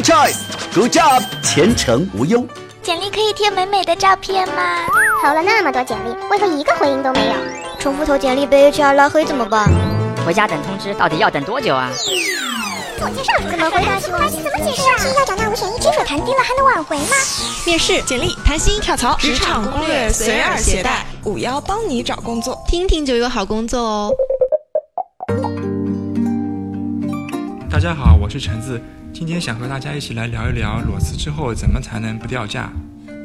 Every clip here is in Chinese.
Good choice，Good job，前程无忧。简历可以贴美美的照片吗？投了那么多简历，为何一个回应都没有？重复投简历被 HR 拉黑怎么办？回家等通知，到底要等多久啊？自我介绍怎么回答？怎么解释啊？是要找那五险一金，说谈低了还能挽回吗？面试、简历、谈薪、跳槽、职场攻略，随耳携带，五幺帮你找工作，听听就有好工作哦。大家好，我是橙子，今天想和大家一起来聊一聊裸辞之后怎么才能不掉价。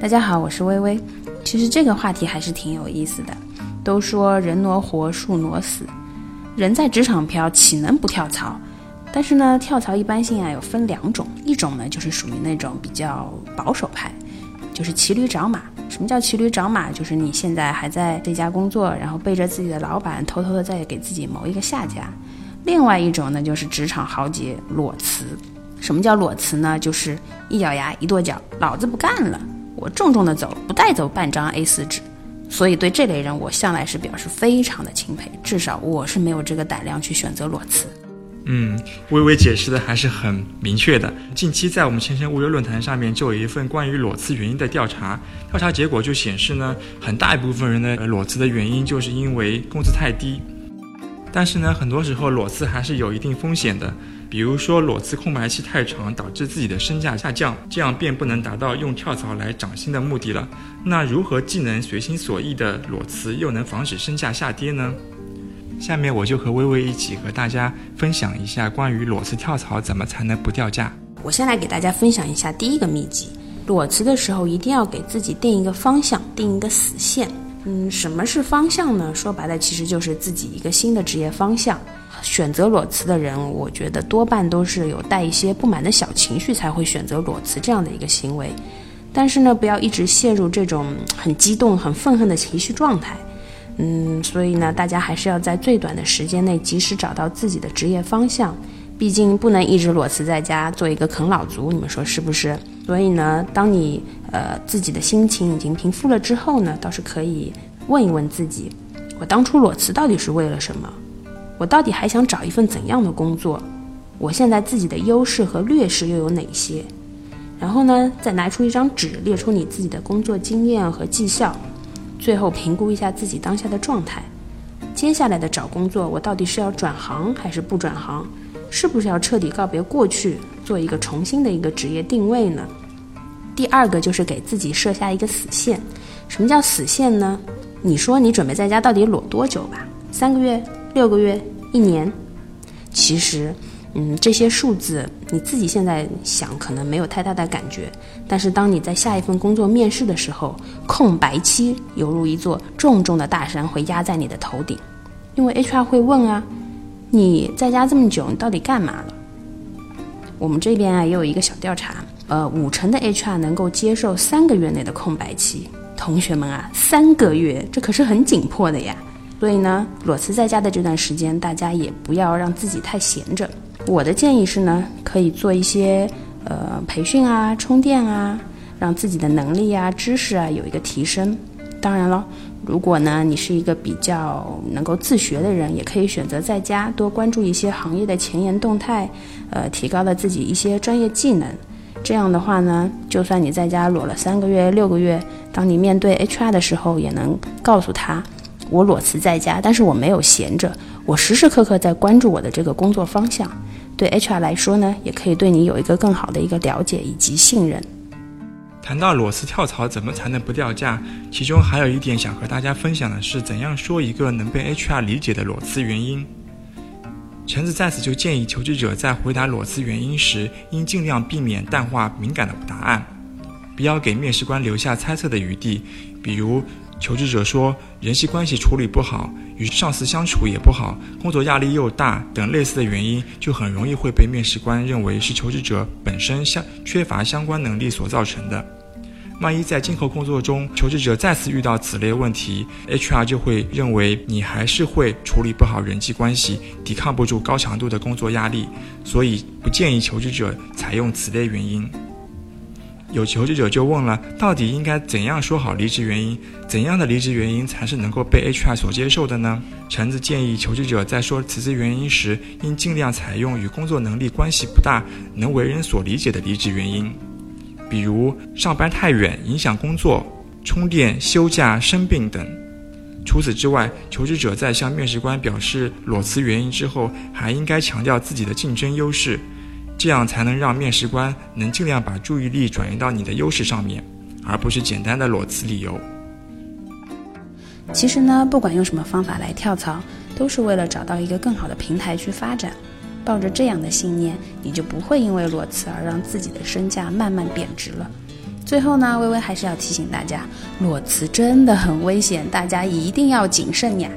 大家好，我是微微。其实这个话题还是挺有意思的。都说人挪活，树挪死，人在职场飘，岂能不跳槽？但是呢，跳槽一般性啊有分两种，一种呢就是属于那种比较保守派，就是骑驴找马。什么叫骑驴找马？就是你现在还在这家工作，然后背着自己的老板，偷偷的在给自己谋一个下家。另外一种呢，就是职场豪杰裸辞。什么叫裸辞呢？就是一咬牙一跺脚，老子不干了，我重重的走，不带走半张 A4 纸。所以对这类人，我向来是表示非常的钦佩。至少我是没有这个胆量去选择裸辞。嗯，微微解释的还是很明确的。近期在我们前程无忧论坛上面就有一份关于裸辞原因的调查，调查结果就显示呢，很大一部分人的裸辞的原因就是因为工资太低。但是呢，很多时候裸辞还是有一定风险的，比如说裸辞空白期太长，导致自己的身价下降，这样便不能达到用跳槽来涨薪的目的了。那如何既能随心所欲的裸辞，又能防止身价下跌呢？下面我就和微微一起和大家分享一下关于裸辞跳槽怎么才能不掉价。我先来给大家分享一下第一个秘籍：裸辞的时候一定要给自己定一个方向，定一个死线。嗯，什么是方向呢？说白了，其实就是自己一个新的职业方向。选择裸辞的人，我觉得多半都是有带一些不满的小情绪才会选择裸辞这样的一个行为。但是呢，不要一直陷入这种很激动、很愤恨的情绪状态。嗯，所以呢，大家还是要在最短的时间内及时找到自己的职业方向。毕竟不能一直裸辞在家做一个啃老族，你们说是不是？所以呢，当你呃自己的心情已经平复了之后呢，倒是可以问一问自己：我当初裸辞到底是为了什么？我到底还想找一份怎样的工作？我现在自己的优势和劣势又有哪些？然后呢，再拿出一张纸，列出你自己的工作经验和绩效，最后评估一下自己当下的状态。接下来的找工作，我到底是要转行还是不转行？是不是要彻底告别过去，做一个重新的一个职业定位呢？第二个就是给自己设下一个死线。什么叫死线呢？你说你准备在家到底裸多久吧？三个月、六个月、一年？其实，嗯，这些数字你自己现在想可能没有太大的感觉，但是当你在下一份工作面试的时候，空白期犹如一座重重的大山会压在你的头顶，因为 HR 会问啊。你在家这么久，你到底干嘛了？我们这边啊也有一个小调查，呃，五成的 HR 能够接受三个月内的空白期。同学们啊，三个月这可是很紧迫的呀。所以呢，裸辞在家的这段时间，大家也不要让自己太闲着。我的建议是呢，可以做一些呃培训啊、充电啊，让自己的能力啊、知识啊有一个提升。当然了。如果呢，你是一个比较能够自学的人，也可以选择在家多关注一些行业的前沿动态，呃，提高了自己一些专业技能。这样的话呢，就算你在家裸了三个月、六个月，当你面对 HR 的时候，也能告诉他，我裸辞在家，但是我没有闲着，我时时刻刻在关注我的这个工作方向。对 HR 来说呢，也可以对你有一个更好的一个了解以及信任。谈到裸辞跳槽怎么才能不掉价，其中还有一点想和大家分享的是，怎样说一个能被 HR 理解的裸辞原因。橙子在此就建议求职者在回答裸辞原因时，应尽量避免淡化敏感的答案，不要给面试官留下猜测的余地，比如。求职者说，人际关系处理不好，与上司相处也不好，工作压力又大等类似的原因，就很容易会被面试官认为是求职者本身相缺乏相关能力所造成的。万一在今后工作中，求职者再次遇到此类问题，HR 就会认为你还是会处理不好人际关系，抵抗不住高强度的工作压力，所以不建议求职者采用此类原因。有求职者就问了，到底应该怎样说好离职原因？怎样的离职原因才是能够被 HR 所接受的呢？橙子建议求职者在说辞职原因时，应尽量采用与工作能力关系不大、能为人所理解的离职原因，比如上班太远影响工作、充电、休假、生病等。除此之外，求职者在向面试官表示裸辞原因之后，还应该强调自己的竞争优势。这样才能让面试官能尽量把注意力转移到你的优势上面，而不是简单的裸辞理由。其实呢，不管用什么方法来跳槽，都是为了找到一个更好的平台去发展。抱着这样的信念，你就不会因为裸辞而让自己的身价慢慢贬值了。最后呢，微微还是要提醒大家，裸辞真的很危险，大家一定要谨慎呀。